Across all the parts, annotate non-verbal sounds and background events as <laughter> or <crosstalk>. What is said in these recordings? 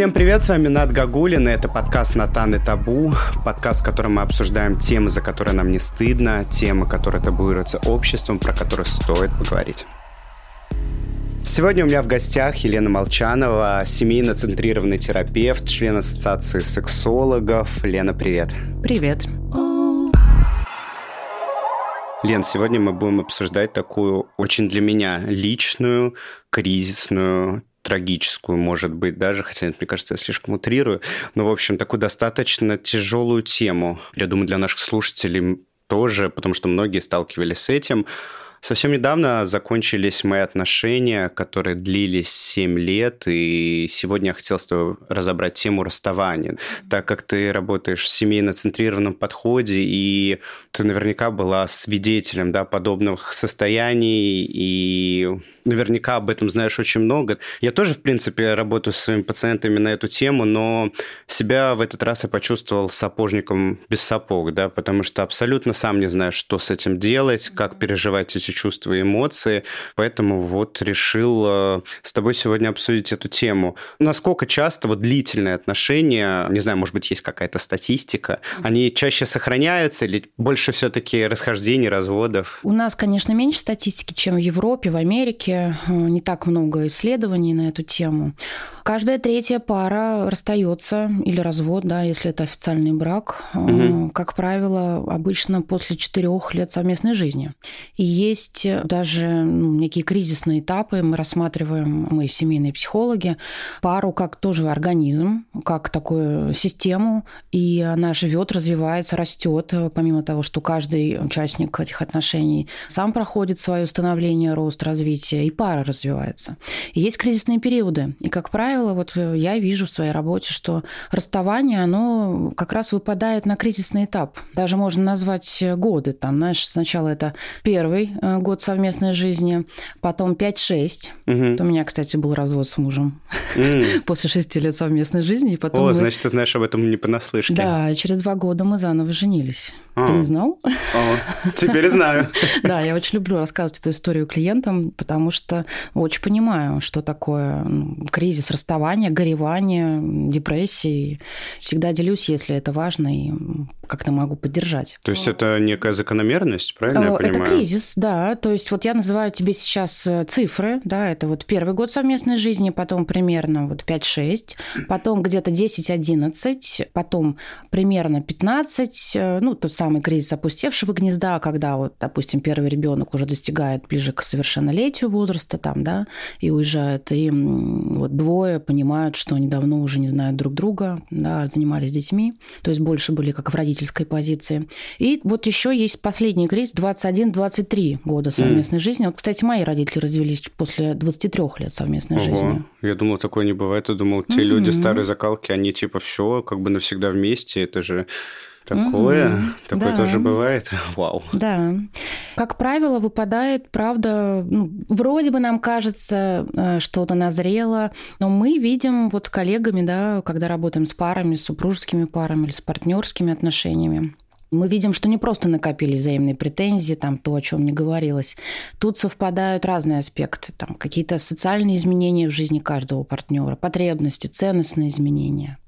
Всем привет, с вами Над Гагулин, и это подкаст «Натан и табу», подкаст, в котором мы обсуждаем темы, за которые нам не стыдно, темы, которые табуируются обществом, про которые стоит поговорить. Сегодня у меня в гостях Елена Молчанова, семейно-центрированный терапевт, член Ассоциации сексологов. Лена, привет. Привет. Лен, сегодня мы будем обсуждать такую очень для меня личную, кризисную, трагическую, может быть, даже, хотя, мне кажется, я слишком утрирую, но, в общем, такую достаточно тяжелую тему. Я думаю, для наших слушателей тоже, потому что многие сталкивались с этим. Совсем недавно закончились мои отношения, которые длились 7 лет, и сегодня я хотел с тобой разобрать тему расставания. Так как ты работаешь в семейно-центрированном подходе, и ты наверняка была свидетелем да, подобных состояний, и наверняка об этом знаешь очень много. Я тоже, в принципе, работаю со своими пациентами на эту тему, но себя в этот раз я почувствовал сапожником без сапог, да, потому что абсолютно сам не знаю, что с этим делать, как переживать эти чувства и эмоции, поэтому вот решил э, с тобой сегодня обсудить эту тему. Насколько часто вот длительные отношения, не знаю, может быть, есть какая-то статистика, они чаще сохраняются или больше все-таки расхождений, разводов? У нас, конечно, меньше статистики, чем в Европе, в Америке. Э, не так много исследований на эту тему. Каждая третья пара расстается или развод, да, если это официальный брак. Угу. Как правило, обычно после четырех лет совместной жизни. И есть даже ну, некие кризисные этапы. Мы рассматриваем, мы семейные психологи, пару как тоже организм, как такую систему, и она живет, развивается, растет, помимо того, что каждый участник этих отношений сам проходит свое становление, рост, развитие, и пара развивается. И есть кризисные периоды. И, как правило, вот э, я вижу в своей работе, что расставание, оно как раз выпадает на кризисный этап. Даже можно назвать э, годы. Там, знаешь, сначала это первый э, год совместной жизни, потом 5-6. Угу. У меня, кстати, был развод с мужем mm. <laughs> после шести лет совместной жизни. И потом О, мы... значит, ты знаешь об этом не понаслышке. Да, через два года мы заново женились. А. Ты не знал? О, теперь знаю. <laughs> Да, я очень люблю рассказывать эту историю клиентам, потому что очень понимаю, что такое кризис, расставание, горевание, депрессии. Всегда делюсь, если это важно, и как-то могу поддержать. То есть это некая закономерность, правильно я понимаю? Это кризис, да. То есть вот я называю тебе сейчас э, цифры, да, это вот первый год совместной жизни, потом примерно вот 5-6, потом где-то 10-11, потом примерно 15, э, ну, тот самый кризис опустевшего гнезда, когда вот, допустим, первый ребенок уже достигает ближе к совершеннолетию возраста там, да, и уезжает, и вот двое понимают, что они давно уже не знают друг друга, да, занимались детьми, то есть больше были как в родительской позиции. И вот еще есть последний кризис 21-23 года совместной mm. жизни. Вот, кстати, мои родители развелись после 23 лет совместной Ого. жизни. Я думал, такое не бывает. Я думал, те mm-hmm. люди старой закалки, они типа все как бы навсегда вместе. Это же Такое, угу, такое да. тоже бывает. <laughs> Вау. Да. Как правило, выпадает, правда, ну, вроде бы нам кажется, э, что-то назрело, но мы видим вот с коллегами, да, когда работаем с парами, с супружескими парами или с партнерскими отношениями, мы видим, что не просто накопились взаимные претензии, там то, о чем не говорилось. Тут совпадают разные аспекты, там какие-то социальные изменения в жизни каждого партнера, потребности, ценностные изменения.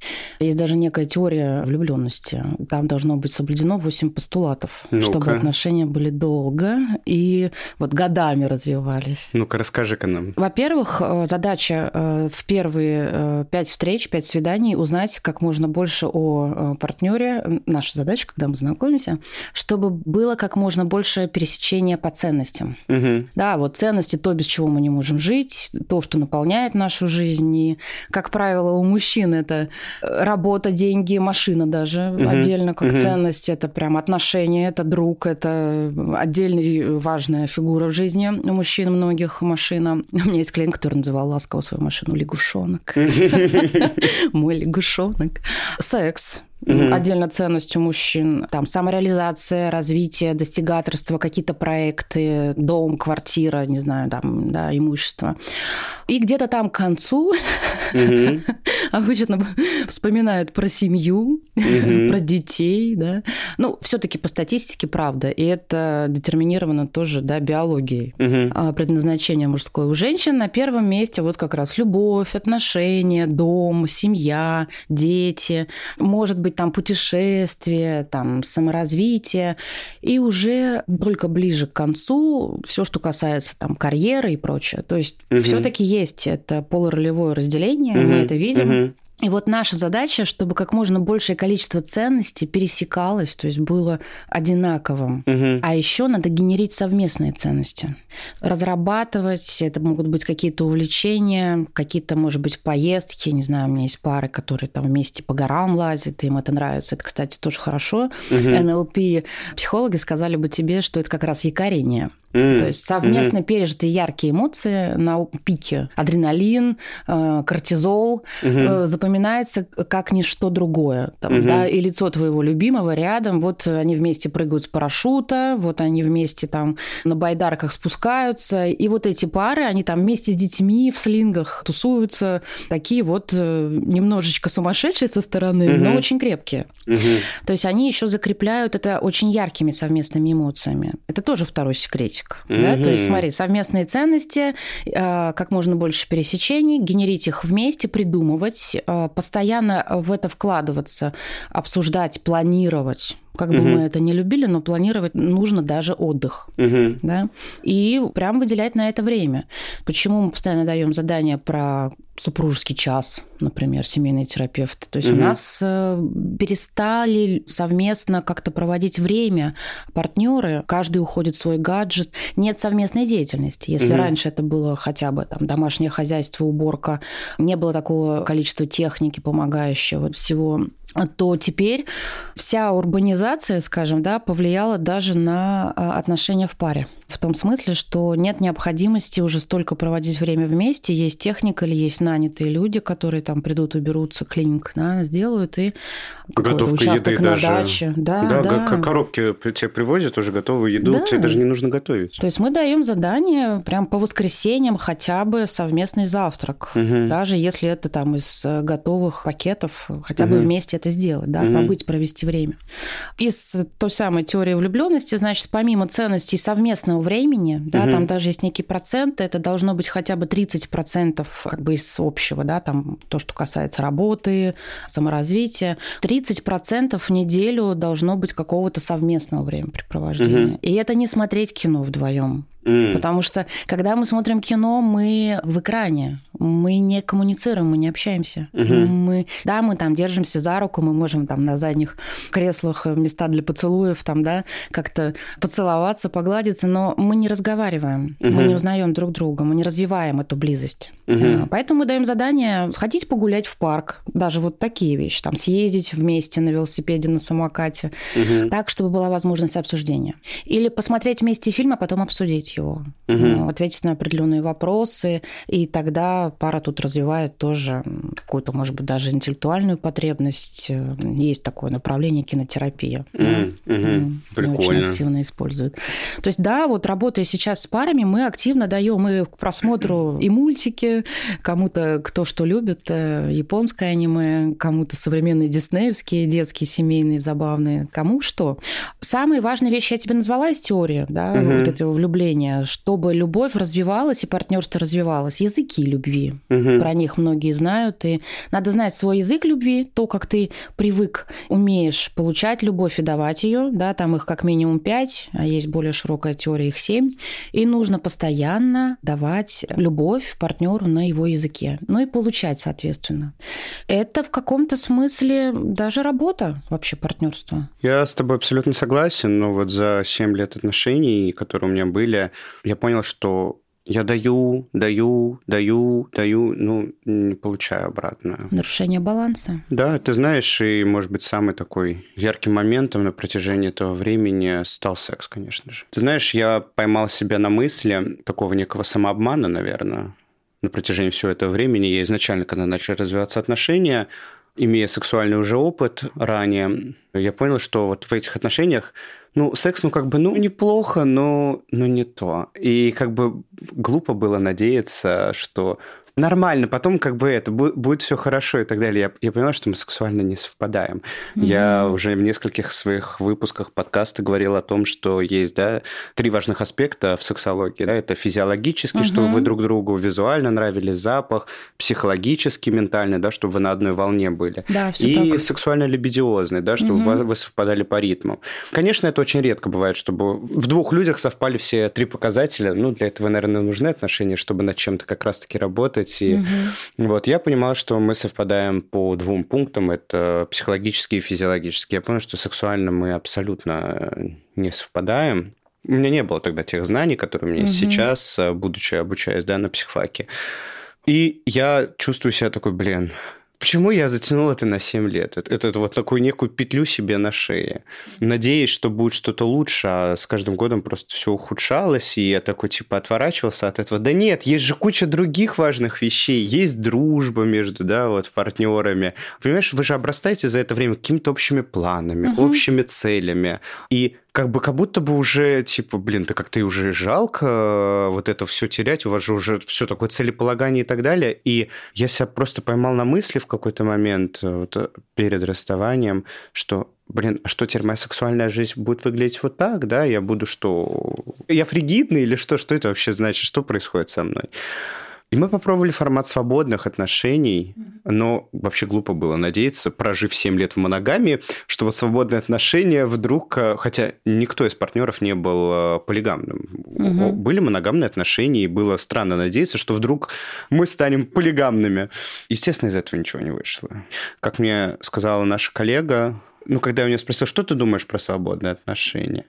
Есть даже некая теория влюбленности. Там должно быть соблюдено 8 постулатов, ну чтобы отношения были долго и вот годами развивались. Ну-ка, расскажи-ка нам. Во-первых, э, задача э, в первые э, пять встреч, пять свиданий узнать как можно больше о партнере. Наша задача, когда мы знаем знакомимся, чтобы было как можно больше пересечения по ценностям. Угу. Да, вот ценности, то, без чего мы не можем жить, то, что наполняет нашу жизнь. И, как правило, у мужчин это работа, деньги, машина даже угу. отдельно как угу. ценность. Это прям отношения, это друг, это отдельная важная фигура в жизни у мужчин многих машина. <laughs> У меня есть клиент, который называл ласково свою машину лягушонок. <laughs> <laughs> Мой лягушонок. Секс угу. отдельно ценность у мужчин. Там самореализация, развитие, достигаторство, какие-то проекты, дом, квартира, не знаю, там, да, имущество. И где-то там к концу угу. <laughs> обычно вспоминают про семью, угу. про детей, да. Ну, все-таки по статистике, правда, и это детерминировано тоже, да, биологией. Угу. Предназначение мужское у женщин на первом месте вот как раз любовь, отношения, дом, семья, дети, может быть, там путешествие, там саморазвитие, и уже только ближе к концу все, что касается там карьеры и прочее. То есть угу. все-таки есть это полуролевое разделение, угу. мы это видим. Угу. И вот наша задача, чтобы как можно большее количество ценностей пересекалось, то есть было одинаковым. Угу. А еще надо генерить совместные ценности. Разрабатывать, это могут быть какие-то увлечения, какие-то, может быть, поездки. Не знаю, у меня есть пары, которые там вместе по горам лазят, им это нравится. Это, кстати, тоже хорошо. Угу. НЛП психологи сказали бы тебе, что это как раз якорение. Mm. То есть совместно mm-hmm. пережитые яркие эмоции на пике. Адреналин, э, кортизол mm-hmm. запоминается как ничто другое. Там, mm-hmm. да, и лицо твоего любимого рядом. Вот они вместе прыгают с парашюта, вот они вместе там на байдарках спускаются. И вот эти пары, они там вместе с детьми в слингах тусуются. Такие вот э, немножечко сумасшедшие со стороны, mm-hmm. но очень крепкие. Mm-hmm. То есть они еще закрепляют это очень яркими совместными эмоциями. Это тоже второй секретик практик. Угу. Да? То есть, смотри, совместные ценности, э, как можно больше пересечений, генерить их вместе, придумывать, э, постоянно в это вкладываться, обсуждать, планировать как бы угу. мы это не любили, но планировать нужно даже отдых. Угу. Да? И прям выделять на это время. Почему мы постоянно даем задания про супружеский час, например, семейный терапевт. То есть угу. у нас э, перестали совместно как-то проводить время партнеры, каждый уходит в свой гаджет, нет совместной деятельности. Если угу. раньше это было хотя бы там домашнее хозяйство, уборка, не было такого количества техники помогающего всего то теперь вся урбанизация, скажем, да, повлияла даже на а, отношения в паре. В том смысле, что нет необходимости уже столько проводить время вместе, есть техника или есть нанятые люди, которые там придут, уберутся, клиник, да, сделают и Готовка участок еды на даже. даче. Да, да, да. коробки тебе привозят уже готовую еду, да. тебе даже не нужно готовить. То есть мы даем задание прям по воскресеньям хотя бы совместный завтрак, угу. даже если это там из э, готовых пакетов, хотя угу. бы вместе это сделать, да, угу. побыть, провести время. Из той самой теории влюбленности, значит, помимо ценностей совместного времени, да, угу. там даже есть некий процент, это должно быть хотя бы 30% как бы из общего, да, там то, что касается работы, саморазвития. 30% в неделю должно быть какого-то совместного времяпрепровождения. Угу. И это не смотреть кино вдвоем. Mm. Потому что, когда мы смотрим кино, мы в экране, мы не коммуницируем, мы не общаемся. Mm-hmm. Мы, да, мы там держимся за руку, мы можем там на задних креслах места для поцелуев, там, да, как-то поцеловаться, погладиться, но мы не разговариваем, mm-hmm. мы не узнаем друг друга, мы не развиваем эту близость. Mm-hmm. Поэтому мы даем задание сходить погулять в парк, даже вот такие вещи, там, съездить вместе на велосипеде, на самокате, mm-hmm. так, чтобы была возможность обсуждения. Или посмотреть вместе фильм, а потом обсудить его, угу. ответить на определенные вопросы, и тогда пара тут развивает тоже какую-то, может быть, даже интеллектуальную потребность. Есть такое направление кинотерапия. Угу. Угу. Прикольно. Очень активно используют. То есть, да, вот работая сейчас с парами, мы активно даем и к просмотру и мультики, кому-то кто что любит, э, японское аниме, кому-то современные диснеевские, детские, семейные, забавные, кому что. Самые важные вещи я тебе назвала из теории, да, угу. вот этого влюбления чтобы любовь развивалась и партнерство развивалось. Языки любви. Угу. Про них многие знают. И надо знать свой язык любви, то, как ты привык, умеешь получать любовь и давать ее. Да, там их как минимум пять, а есть более широкая теория, их семь. И нужно постоянно давать любовь партнеру на его языке. Ну и получать, соответственно. Это в каком-то смысле даже работа вообще партнерства. Я с тобой абсолютно согласен, но вот за 7 лет отношений, которые у меня были, я понял, что я даю, даю, даю, даю, ну, не получаю обратно. Нарушение баланса. Да, ты знаешь, и, может быть, самый такой ярким моментом на протяжении этого времени стал секс, конечно же. Ты знаешь, я поймал себя на мысли такого некого самообмана, наверное, на протяжении всего этого времени. Я изначально, когда начали развиваться отношения, имея сексуальный уже опыт ранее, я понял, что вот в этих отношениях ну, секс, ну, как бы, ну, неплохо, но, но не то. И как бы глупо было надеяться, что нормально, потом как бы это будет, будет все хорошо и так далее. Я, я понимаю, что мы сексуально не совпадаем. Mm-hmm. Я уже в нескольких своих выпусках подкаста говорил о том, что есть, да, три важных аспекта в сексологии. Да, это физиологически, mm-hmm. чтобы вы друг другу визуально нравились, запах, психологически, ментально, да, чтобы вы на одной волне были. Да, все и так. сексуально-либидиозный, да, чтобы mm-hmm. вы совпадали по ритму. Конечно, это очень редко бывает, чтобы в двух людях совпали все три показателя. Ну, для этого, наверное, нужны отношения, чтобы над чем-то как раз-таки работать работать. И угу. вот я понимал, что мы совпадаем по двум пунктам. Это психологический и физиологический. Я понял, что сексуально мы абсолютно не совпадаем. У меня не было тогда тех знаний, которые у меня угу. сейчас, будучи обучаясь да, на психфаке. И я чувствую себя такой, блин, Почему я затянул это на 7 лет? Это, это вот такую некую петлю себе на шее. Надеюсь, что будет что-то лучше, а с каждым годом просто все ухудшалось, и я такой типа отворачивался от этого. Да нет, есть же куча других важных вещей. Есть дружба между, да, вот партнерами. Понимаешь, вы же обрастаете за это время какими-то общими планами, угу. общими целями. И как бы как будто бы уже, типа, блин, да как-то и уже жалко э, вот это все терять, у вас же уже все такое целеполагание и так далее. И я себя просто поймал на мысли в какой-то момент э, вот, э, перед расставанием, что блин, а что теперь моя сексуальная жизнь будет выглядеть вот так, да? Я буду что? Я фригидный или что? Что это вообще значит? Что происходит со мной? И мы попробовали формат свободных отношений, но вообще глупо было надеяться, прожив 7 лет в моногамии, что вот свободные отношения вдруг, э, хотя никто из партнеров не был э, полигамным, угу. были моногамные отношения, и было странно надеяться, что вдруг мы станем полигамными. Естественно, из этого ничего не вышло. Как мне сказала наша коллега, ну, когда я у нее спросил, что ты думаешь про свободные отношения?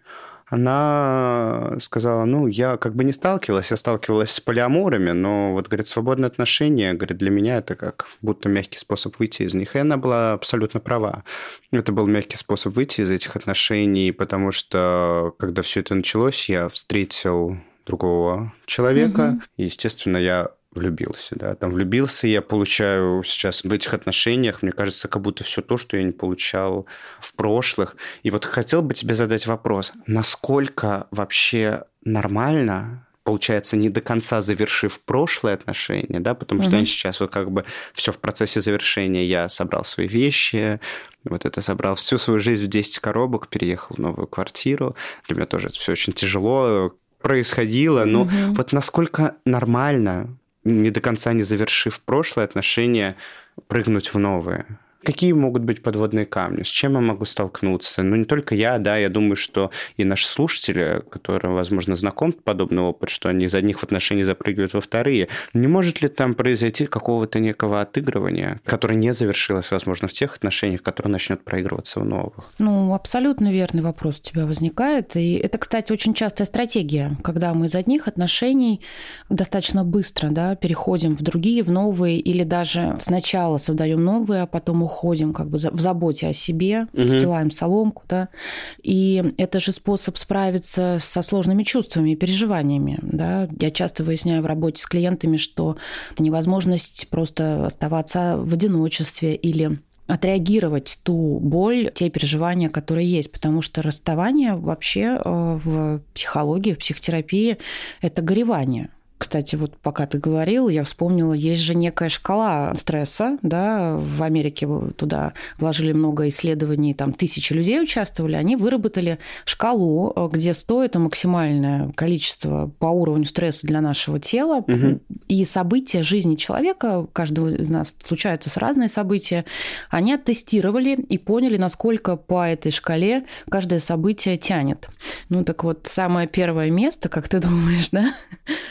Она сказала, ну, я как бы не сталкивалась, я сталкивалась с полиаморами, но вот, говорит, свободные отношения, говорит, для меня это как будто мягкий способ выйти из них. И она была абсолютно права. Это был мягкий способ выйти из этих отношений, потому что, когда все это началось, я встретил другого человека. Угу. И, естественно, я влюбился, да, там влюбился, я получаю сейчас в этих отношениях, мне кажется, как будто все то, что я не получал в прошлых. И вот хотел бы тебе задать вопрос, насколько вообще нормально получается, не до конца завершив прошлые отношения, да, потому что они сейчас вот как бы все в процессе завершения. Я собрал свои вещи, вот это собрал всю свою жизнь в 10 коробок, переехал в новую квартиру. Для меня тоже это все очень тяжело происходило, но угу. вот насколько нормально не до конца не завершив прошлое отношения, прыгнуть в новое. Какие могут быть подводные камни? С чем я могу столкнуться? Ну, не только я, да, я думаю, что и наши слушатели, которые, возможно, знаком подобный опыт, что они из одних отношений запрыгивают во вторые. Не может ли там произойти какого-то некого отыгрывания, которое не завершилось, возможно, в тех отношениях, которые начнет проигрываться в новых? Ну, абсолютно верный вопрос у тебя возникает. И это, кстати, очень частая стратегия, когда мы из одних отношений достаточно быстро да, переходим в другие, в новые, или даже сначала создаем новые, а потом уходим уходим как бы в заботе о себе, угу. стилаем соломку, да, и это же способ справиться со сложными чувствами и переживаниями, да. Я часто выясняю в работе с клиентами, что это невозможность просто оставаться в одиночестве или отреагировать ту боль, те переживания, которые есть, потому что расставание вообще э, в психологии, в психотерапии – это горевание. Кстати, вот пока ты говорил, я вспомнила, есть же некая шкала стресса, да, в Америке туда вложили много исследований, там тысячи людей участвовали, они выработали шкалу, где 100 – это максимальное количество по уровню стресса для нашего тела, угу. и события жизни человека, каждого из нас случаются с разные события, они оттестировали и поняли, насколько по этой шкале каждое событие тянет. Ну так вот, самое первое место, как ты думаешь, да,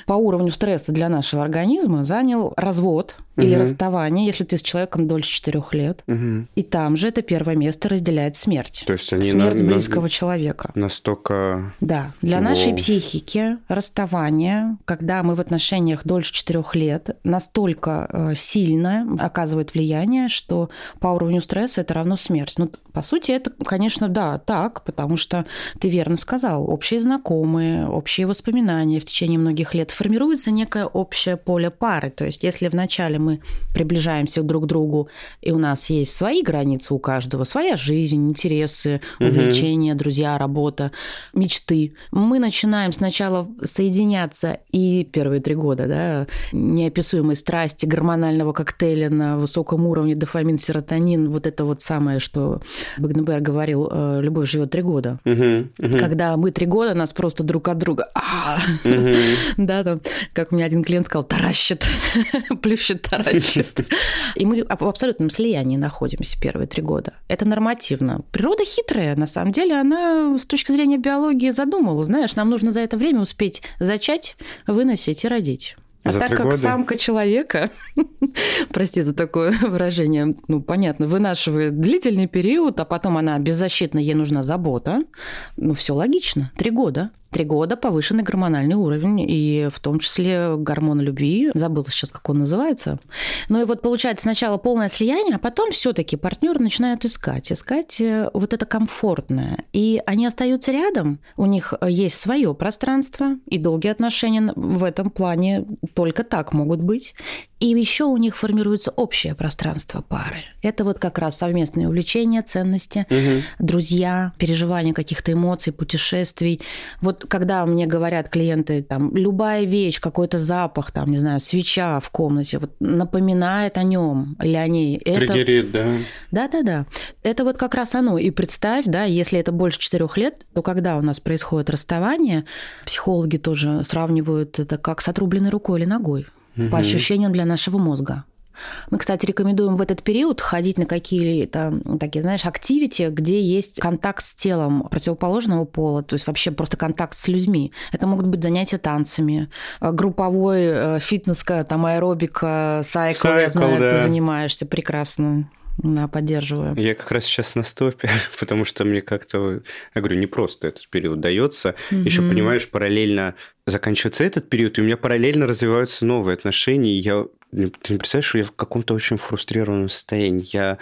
по уровню стресса для нашего организма занял развод угу. или расставание, если ты с человеком дольше четырех лет. Угу. И там же это первое место разделяет смерть. То есть они смерть на, близкого на, человека. Настолько. Да. Для Воу. нашей психики расставание, когда мы в отношениях дольше четырех лет, настолько э, сильно оказывает влияние, что по уровню стресса это равно смерть. Ну, по сути, это, конечно, да, так, потому что ты верно сказал, общие знакомые, общие воспоминания в течение многих лет формируется некое общее поле пары. То есть, если вначале мы приближаемся друг к другу, и у нас есть свои границы у каждого, своя жизнь, интересы, увлечения, угу. друзья, работа, мечты. Мы начинаем сначала соединяться, и первые три года, да, неописуемой страсти, гормонального коктейля на высоком уровне дофамин, серотонин, вот это вот самое, что Багнебер говорил, э, любовь живет три года. Угу, угу. Когда мы три года, нас просто друг от друга, угу. <laughs> да, там, как у меня один клиент сказал, таращит, <laughs> плющит, таращит. <laughs> И мы в абсолютном слиянии находимся первые три года. Это нормативно. Природа хитрая, на самом деле, она с точки зрения биологии задумала, знаешь, нам нужно за это время успеть зачать, выносить и родить. А за так как года? самка человека, <laughs> прости за такое выражение, ну, понятно, вынашивает длительный период, а потом она беззащитна, ей нужна забота, ну, все логично. Три года. Три года повышенный гормональный уровень, и в том числе гормон любви. Забыла сейчас, как он называется. Ну и вот получается сначала полное слияние, а потом все таки партнеры начинают искать. Искать э, вот это комфортное. И они остаются рядом, у них есть свое пространство, и долгие отношения в этом плане только так могут быть. И еще у них формируется общее пространство пары. Это вот как раз совместные увлечения, ценности, угу. друзья, переживания каких-то эмоций, путешествий. Вот когда мне говорят клиенты, там, любая вещь, какой-то запах, там, не знаю, свеча в комнате, вот напоминает о нем или о ней. Триггерит, это... да. Да-да-да. Это вот как раз оно. И представь, да, если это больше четырех лет, то когда у нас происходит расставание, психологи тоже сравнивают это как с отрубленной рукой или ногой угу. по ощущениям для нашего мозга. Мы, кстати, рекомендуем в этот период ходить на какие-то такие, знаешь, активити, где есть контакт с телом противоположного пола, то есть вообще просто контакт с людьми. Это могут быть занятия танцами, э, групповой э, фитнес, там аэробика, сайкл, я знаю, да. ты занимаешься прекрасно. Да, поддерживаю. Я как раз сейчас на стопе, <laughs> потому что мне как-то, я говорю, не просто этот период дается. Угу. Еще понимаешь, параллельно заканчивается этот период, и у меня параллельно развиваются новые отношения. И я, ты не представляешь, что я в каком-то очень фрустрированном состоянии. Я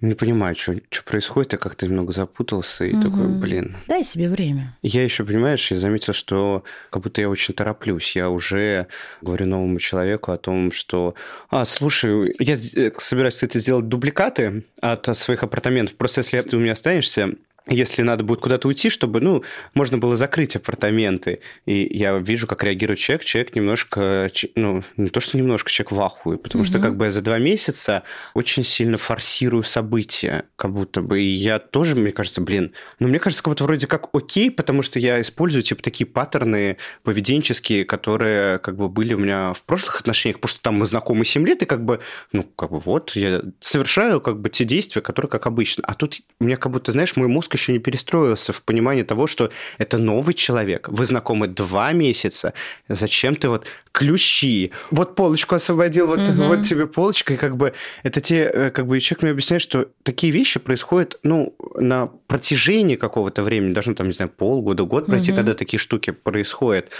не понимаю, что, что происходит, я как-то немного запутался и угу. такой, блин. Дай себе время. Я еще, понимаешь, я заметил, что как будто я очень тороплюсь. Я уже говорю новому человеку о том, что, а, слушай, я э, собираюсь, кстати, сделать дубликаты от своих апартаментов. Просто если ты у меня останешься, если надо будет куда-то уйти, чтобы, ну, можно было закрыть апартаменты. И я вижу, как реагирует человек. Человек немножко, ну, не то, что немножко, человек в ахуе, потому угу. что как бы я за два месяца очень сильно форсирую события, как будто бы. И я тоже, мне кажется, блин, ну, мне кажется, как будто вроде как окей, потому что я использую, типа, такие паттерны поведенческие, которые как бы были у меня в прошлых отношениях, потому что там мы знакомы 7 лет, и как бы, ну, как бы вот, я совершаю как бы те действия, которые как обычно. А тут у меня как будто, знаешь, мой мозг мозг еще не перестроился в понимании того, что это новый человек. Вы знакомы два месяца. Зачем ты вот ключи? Вот полочку освободил, вот, угу. вот тебе полочка. И как бы это те, э, как бы человек мне объясняет, что такие вещи происходят, ну, на протяжении какого-то времени, должно там, не знаю, полгода, год пройти, угу. когда такие штуки происходят.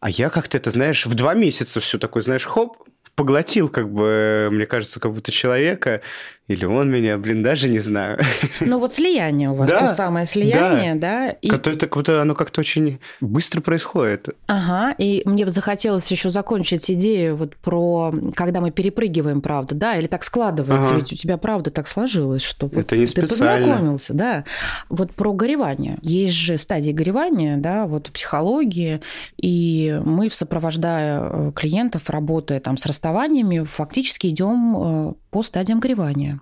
А я как-то это, знаешь, в два месяца все такое, знаешь, хоп, поглотил, как бы, мне кажется, как будто человека, или он меня, блин, даже не знаю. <laughs> Ну вот слияние у вас, да, то самое слияние, да? да и... Которое как будто оно как-то очень быстро происходит. Ага, и мне бы захотелось еще закончить идею вот про, когда мы перепрыгиваем, правда, да, или так складывается, ага. ведь у тебя правда так сложилось, что Это не специально. ты познакомился, да. Вот про горевание. Есть же стадии горевания, да, вот в психологии, и мы, сопровождая э, клиентов, работая там с расставаниями, фактически идем э, по стадиям горевания.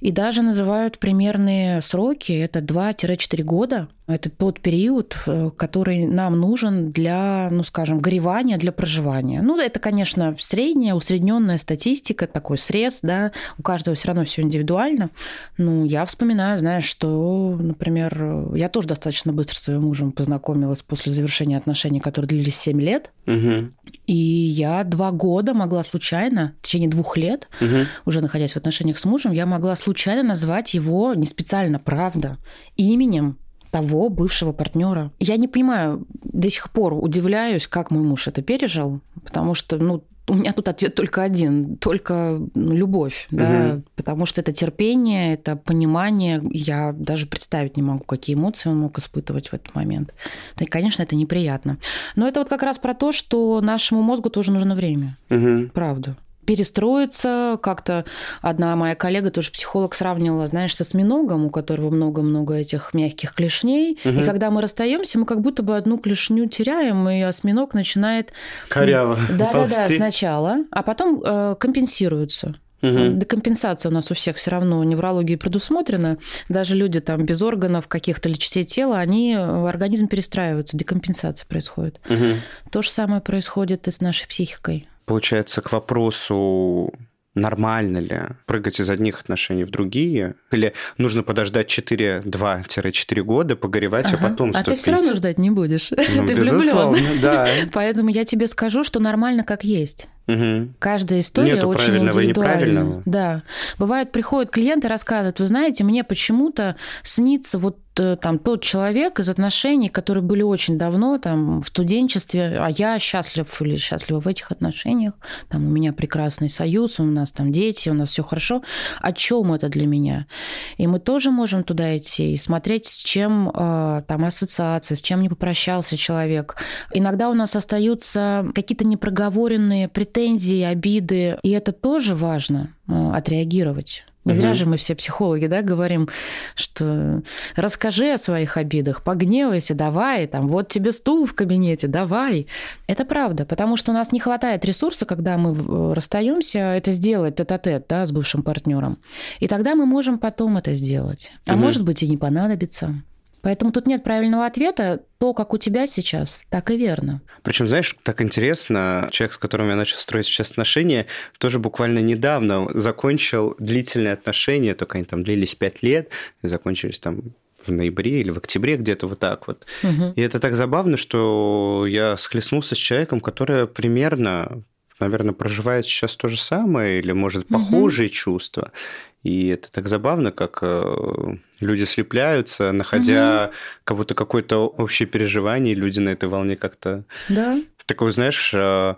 И даже называют примерные сроки, это 2-4 года. Это тот период, э, который нам нужен для, ну, скажем, горевания, для проживания. Ну, это, конечно, средняя, усредненная статистика, такой срез, да, у каждого все равно все индивидуально. Ну, я вспоминаю, знаешь, что, например, я тоже достаточно быстро с своим мужем познакомилась после завершения отношений, которые длились 7 лет. Угу. И я два года могла случайно, в течение двух лет, угу. уже находясь в отношениях с мужем, я могла случайно назвать его, не специально, правда, именем того бывшего партнера. Я не понимаю, до сих пор удивляюсь, как мой муж это пережил, потому что, ну, у меня тут ответ только один, только любовь, угу. да, потому что это терпение, это понимание. Я даже представить не могу, какие эмоции он мог испытывать в этот момент. И, конечно, это неприятно. Но это вот как раз про то, что нашему мозгу тоже нужно время. Угу. Правда. Перестроиться. Как-то одна моя коллега, тоже психолог, сравнивала, знаешь, со осьминогом, у которого много-много этих мягких клешней. Угу. И когда мы расстаемся, мы как будто бы одну клешню теряем, и осьминог начинает... Коряво Да-да-да, сначала, а потом э, компенсируется. Угу. Декомпенсация у нас у всех все равно неврологии предусмотрена. Даже люди там без органов каких-то или частей тела, они, э, организм перестраивается, декомпенсация происходит. Угу. То же самое происходит и с нашей психикой. Получается, к вопросу нормально ли прыгать из одних отношений в другие? Или нужно подождать 4, 2-4 года, погоревать, ага. а потом А ты все равно ждать не будешь. Ну, ты влюблен. да. <laughs> Поэтому я тебе скажу, что нормально как есть. Угу. Каждая история Нету очень правильного индивидуальна. Да. Бывает, приходят клиенты, рассказывают, вы знаете, мне почему-то снится вот э, там тот человек из отношений, которые были очень давно, там, в студенчестве, а я счастлив или счастлива в этих отношениях, там, у меня прекрасный союз, у нас там дети, у нас все хорошо. О чем это для меня? И мы тоже можем туда идти и смотреть, с чем э, там ассоциация, с чем не попрощался человек. Иногда у нас остаются какие-то непроговоренные претензии претензии, обиды. И это тоже важно э, отреагировать. Не зря же мы все психологи, да, говорим, что расскажи о своих обидах, погневайся, давай, там, вот тебе стул в кабинете, давай. Это правда, потому что у нас не хватает ресурса, когда мы э, расстаемся, это сделать тет-а-тет, да, с бывшим партнером. И тогда мы можем потом это сделать. А угу. может быть и не понадобится. Поэтому тут нет правильного ответа. То, как у тебя сейчас, так и верно. Причем, знаешь, так интересно, человек, с которым я начал строить сейчас отношения, тоже буквально недавно закончил длительные отношения, только они там длились пять лет, и закончились там в ноябре или в октябре где-то вот так вот. Угу. И это так забавно, что я схлестнулся с человеком, который примерно наверное, проживает сейчас то же самое или, может, похожие угу. чувства. И это так забавно, как э, люди слепляются, находя угу. как будто какое-то общее переживание, люди на этой волне как-то... Да. Такое, знаешь, э,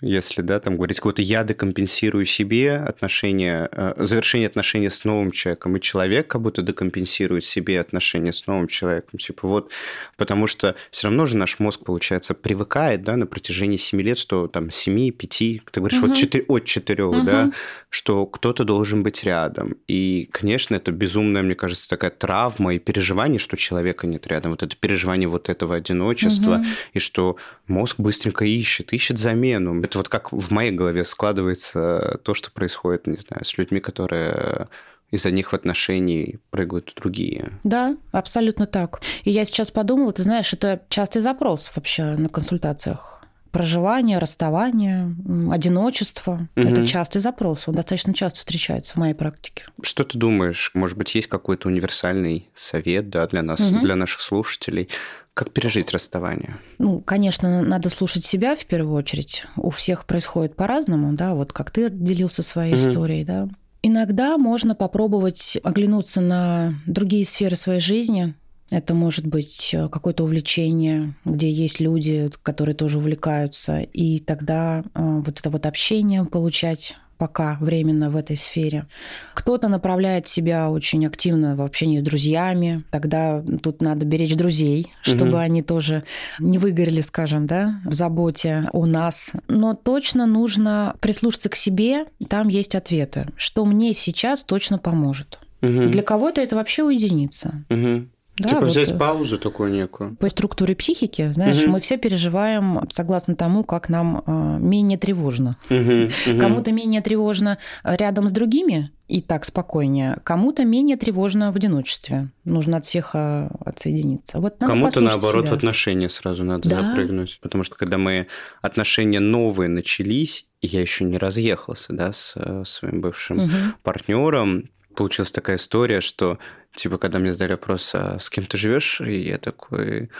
если, да, там говорить, какого-то я декомпенсирую себе отношения, э, завершение отношений с новым человеком, и человек как будто декомпенсирует себе отношения с новым человеком. Типа вот, потому что все равно же наш мозг, получается, привыкает, да, на протяжении 7 лет, что там 7, 5, ты говоришь, угу. вот 4, от 4, угу. да, что кто-то должен быть рядом. И, конечно, это безумная, мне кажется, такая травма и переживание, что человека нет рядом. Вот это переживание вот этого одиночества, угу. и что мозг быстренько ищет, ищет замену это вот как в моей голове складывается то, что происходит, не знаю, с людьми, которые из-за них в отношении прыгают другие. Да, абсолютно так. И я сейчас подумала, ты знаешь, это частый запрос вообще на консультациях. Проживание, расставание, одиночество. Угу. Это частый запрос. Он достаточно часто встречается в моей практике. Что ты думаешь? Может быть, есть какой-то универсальный совет да, для нас, угу. для наших слушателей? Как пережить расставание? Ну, конечно, надо слушать себя в первую очередь. У всех происходит по-разному, да, вот как ты делился своей угу. историей, да. Иногда можно попробовать оглянуться на другие сферы своей жизни. Это может быть э, какое-то увлечение, где есть люди, которые тоже увлекаются, и тогда э, вот это вот общение получать пока временно в этой сфере. Кто-то направляет себя очень активно в общении с друзьями. Тогда тут надо беречь друзей, чтобы угу. они тоже не выгорели, скажем, да, в заботе о нас. Но точно нужно прислушаться к себе. Там есть ответы, что мне сейчас точно поможет. Угу. Для кого-то это вообще уединиться. Угу. Да, типа вот взять э, паузу такую некую. По структуре психики, знаешь, угу. мы все переживаем согласно тому, как нам э, менее тревожно. Угу, угу. Кому-то менее тревожно рядом с другими и так спокойнее, кому-то менее тревожно в одиночестве. Нужно от всех э, отсоединиться. Вот Кому-то наоборот себя. в отношения сразу надо да. запрыгнуть, потому что когда мы отношения новые начались, я еще не разъехался, да, с своим бывшим угу. партнером, получилась такая история, что Типа, когда мне задали вопрос, а с кем ты живешь, и я такой,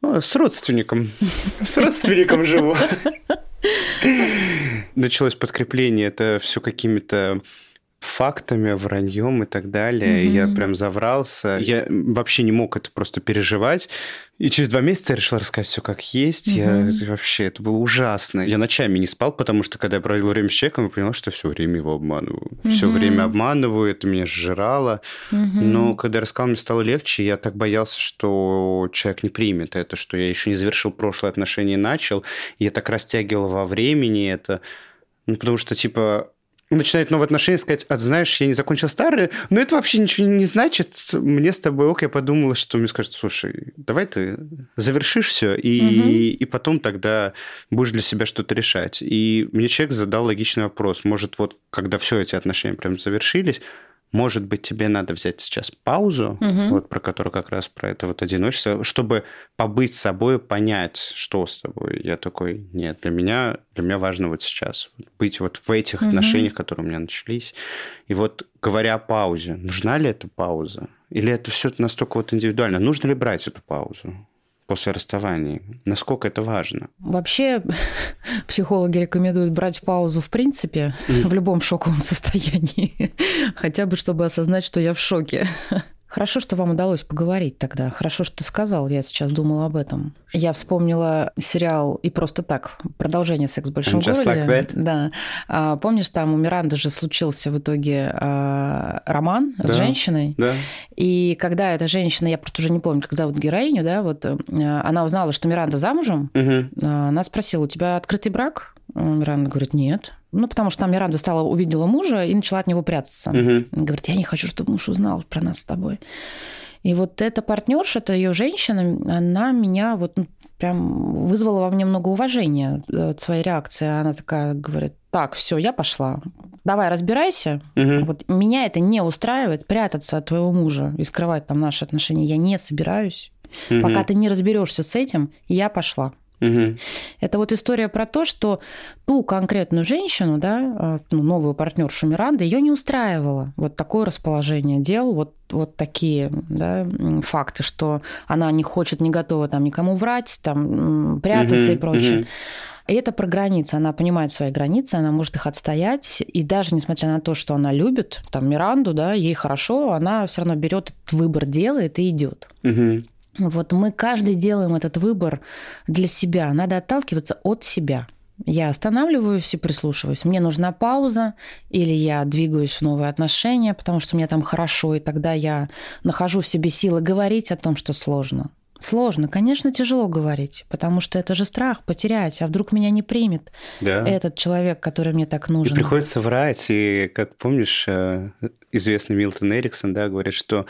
ну, с родственником. <laughs> С родственником живу. <laughs> Началось подкрепление, это все какими-то фактами, враньем и так далее. Mm-hmm. Я прям заврался. Я вообще не мог это просто переживать. И через два месяца я решил рассказать все как есть. Mm-hmm. Я вообще, это было ужасно. Я ночами не спал, потому что когда я проводил время с человеком, я понял, что все время его обманываю. Mm-hmm. Все время обманываю, это меня сжирало. Mm-hmm. Но когда я рассказал, мне стало легче. Я так боялся, что человек не примет это, что я еще не завершил прошлое отношение и начал. Я так растягивал во времени это Ну, потому что, типа, начинает новые отношения, сказать, а знаешь, я не закончил старые, но это вообще ничего не значит. Мне с тобой ок, я подумала, что мне скажут, слушай, давай ты завершишь все, и, угу. и потом тогда будешь для себя что-то решать. И мне человек задал логичный вопрос. Может, вот когда все эти отношения прям завершились, может быть, тебе надо взять сейчас паузу, угу. вот про которую как раз про это вот одиночество, чтобы побыть с собой, понять, что с тобой. Я такой, нет, для меня, для меня важно вот сейчас быть вот в этих угу. отношениях, которые у меня начались. И вот говоря о паузе, нужна ли эта пауза? Или это все настолько вот индивидуально? Нужно ли брать эту паузу? После расставания. Насколько это важно? Вообще, <laughs> психологи рекомендуют брать паузу в принципе mm. в любом шоковом <laughs> состоянии, хотя бы чтобы осознать, что я в шоке. Хорошо, что вам удалось поговорить тогда. Хорошо, что ты сказал. Я сейчас думала об этом. Я вспомнила сериал «И просто так». Продолжение «Секс в большом And городе». Like да. А, помнишь, там у Миранды же случился в итоге а, роман да. с женщиной. Да. И когда эта женщина, я просто уже не помню, как зовут героиню, да, вот а, она узнала, что Миранда замужем, угу. она спросила, у тебя открытый брак? Миранда говорит, нет. Ну, потому что там Миранда стала, увидела мужа и начала от него прятаться. Угу. Говорит, я не хочу, чтобы муж узнал про нас с тобой. И вот эта партнерша, это ее женщина, она меня вот ну, прям вызвала во мне много уважения э, от своей реакции. Она такая говорит, так, все, я пошла. Давай, разбирайся. Угу. Вот меня это не устраивает, прятаться от твоего мужа и скрывать там наши отношения. Я не собираюсь. Угу. Пока ты не разберешься с этим, я пошла. Угу. Это вот история про то, что ту конкретную женщину, да, а, ну, новую партнершу Миранды, ее не устраивало вот такое расположение дел, вот, вот такие да, факты, что она не хочет, не готова там никому врать, там, прятаться угу, и прочее. Угу. И это про границы. Она понимает свои границы, она может их отстоять. И даже несмотря на то, что она любит там Миранду, да, ей хорошо, она все равно берет этот выбор, делает и идет. Угу. Вот мы каждый делаем этот выбор для себя. Надо отталкиваться от себя. Я останавливаюсь и прислушиваюсь. Мне нужна пауза, или я двигаюсь в новые отношения, потому что мне там хорошо, и тогда я нахожу в себе силы говорить о том, что сложно. Сложно, конечно, тяжело говорить, потому что это же страх потерять, а вдруг меня не примет да. этот человек, который мне так нужен. И приходится врать, и, как помнишь, э, известный Милтон Эриксон, да, говорит, что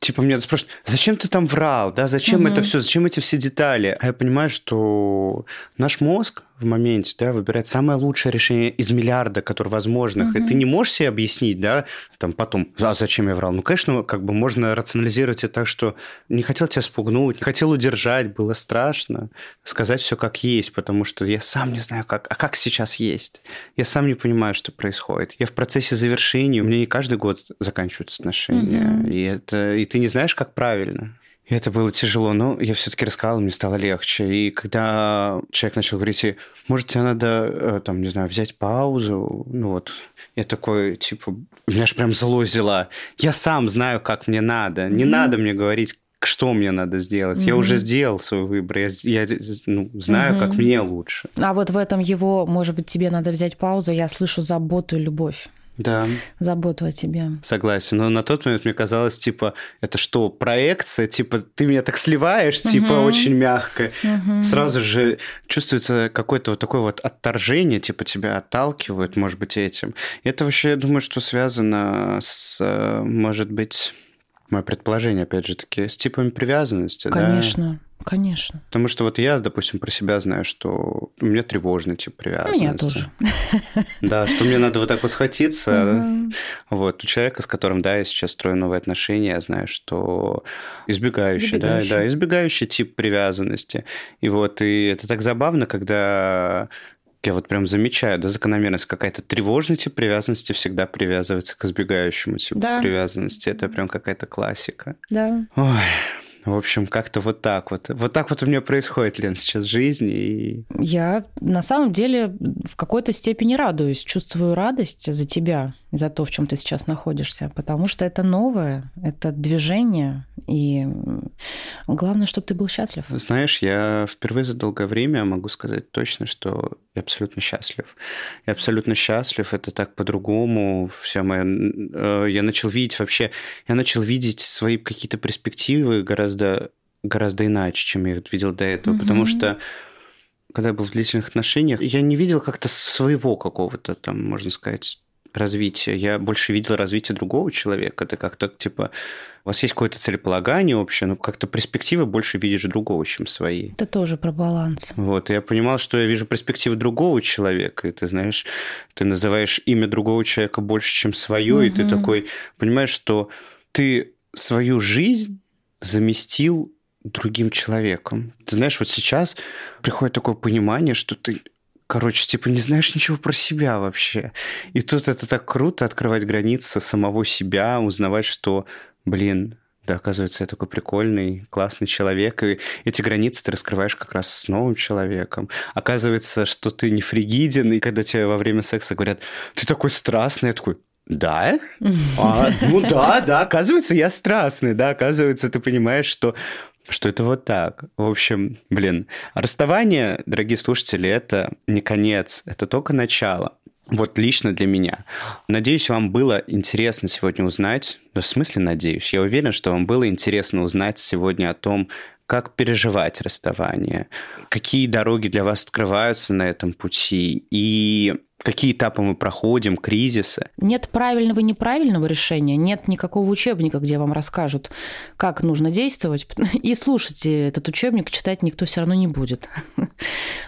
типа меня спрашивают, зачем ты там врал, да, зачем угу. это все, зачем эти все детали? А я понимаю, что наш мозг, в моменте, да, выбирать самое лучшее решение из миллиарда, которые возможных, угу. и ты не можешь себе объяснить, да, там потом, а зачем я врал? Ну, конечно, как бы можно рационализировать это так, что не хотел тебя спугнуть, не хотел удержать, было страшно сказать все как есть, потому что я сам не знаю, как, а как сейчас есть. Я сам не понимаю, что происходит. Я в процессе завершения, у меня не каждый год заканчиваются отношения, угу. и это, и ты не знаешь, как правильно. И это было тяжело, но я все-таки рассказал, мне стало легче. И когда человек начал говорить, может, тебе надо, э, там, не знаю, взять паузу, ну вот, я такой, типа, меня аж прям зло взяла. Я сам знаю, как мне надо. Не mm-hmm. надо мне говорить, что мне надо сделать. Mm-hmm. Я уже сделал свой выбор. Я, я ну, знаю, mm-hmm. как мне лучше. А вот в этом его, может быть, тебе надо взять паузу. Я слышу заботу и любовь да. заботу о тебе. Согласен. Но на тот момент мне казалось, типа, это что, проекция? Типа, ты меня так сливаешь, угу. типа, очень мягко. Угу. Сразу же чувствуется какое-то вот такое вот отторжение, типа, тебя отталкивают, может быть, этим. Это вообще, я думаю, что связано с, может быть, мое предположение, опять же таки, с типами привязанности. Конечно. Да? Конечно. Потому что вот я, допустим, про себя знаю, что у меня тревожный тип привязанности. У меня тоже. Да, что мне надо вот так вот схватиться. Вот, у человека, с которым, да, я сейчас строю новые отношения, я знаю, что избегающий, да, да, избегающий тип привязанности. И вот, и это так забавно, когда я вот прям замечаю, да, закономерность какая-то тревожный тип привязанности всегда привязывается к избегающему типу да. привязанности. Это прям какая-то классика. Да. Ой. В общем, как-то вот так вот. Вот так вот у меня происходит, Лен, сейчас жизнь. И... Я на самом деле в какой-то степени радуюсь, чувствую радость за тебя, за то, в чем ты сейчас находишься, потому что это новое, это движение, и главное, чтобы ты был счастлив. Знаешь, я впервые за долгое время могу сказать точно, что я абсолютно счастлив. Я абсолютно счастлив, это так по-другому. Все мое... Э, я начал видеть вообще... Я начал видеть свои какие-то перспективы гораздо, гораздо иначе, чем я видел до этого. Угу. Потому что когда я был в длительных отношениях, я не видел как-то своего какого-то там, можно сказать, развития. Я больше видел развитие другого человека. Это как-то, типа, у вас есть какое-то целеполагание общее, но как-то перспективы больше видишь другого, чем свои. Это тоже про баланс. Вот, и я понимал, что я вижу перспективы другого человека, и ты знаешь, ты называешь имя другого человека больше, чем свое, угу. и ты такой понимаешь, что ты свою жизнь заместил другим человеком. Ты знаешь, вот сейчас приходит такое понимание, что ты короче, типа не знаешь ничего про себя вообще. И тут это так круто открывать границы самого себя, узнавать, что, блин, да, оказывается, я такой прикольный, классный человек, и эти границы ты раскрываешь как раз с новым человеком. Оказывается, что ты не фригиден, и когда тебе во время секса говорят, ты такой страстный, я такой, да? <laughs> А, ну да, да, оказывается, я страстный, да, оказывается, ты понимаешь, что что это вот так. В общем, блин, расставание, дорогие слушатели, это не конец, это только начало. Вот лично для меня. Надеюсь, вам было интересно сегодня узнать, да в смысле надеюсь, я уверен, что вам было интересно узнать сегодня о том, как переживать расставание, какие дороги для вас открываются на этом пути, и какие этапы мы проходим, кризисы. Нет правильного и неправильного решения, нет никакого учебника, где вам расскажут, как нужно действовать. <laughs> И слушайте этот учебник, читать никто все равно не будет. <laughs>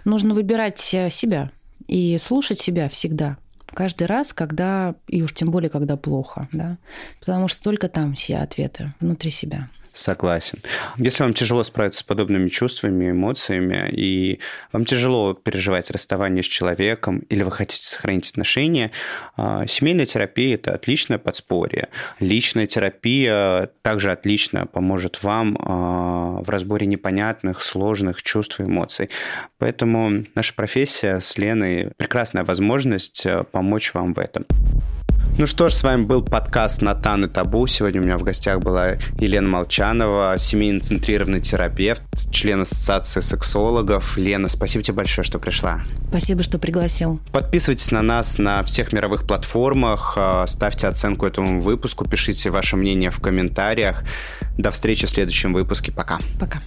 Нужно выбирать э, себя и слушать себя всегда. Каждый раз, когда, и уж тем более, когда плохо, да, потому что только там все ответы внутри себя. Согласен. Если вам тяжело справиться с подобными чувствами, эмоциями, и вам тяжело переживать расставание с человеком, или вы хотите сохранить отношения, а, семейная терапия – это отличное подспорье. Личная терапия также отлично поможет вам а, в разборе непонятных, сложных чувств и эмоций. Поэтому наша профессия с Леной – прекрасная возможность а, помочь вам в этом. Ну что ж, с вами был подкаст «Натан и табу». Сегодня у меня в гостях была Елена Молчанова, семейно-центрированный терапевт, член Ассоциации сексологов. Лена, спасибо тебе большое, что пришла. Спасибо, что пригласил. Подписывайтесь на нас на всех мировых платформах, а, ставьте оценку этому выпуску, пишите ваше мнение в комментариях. До встречи в следующем выпуске. Пока. Пока.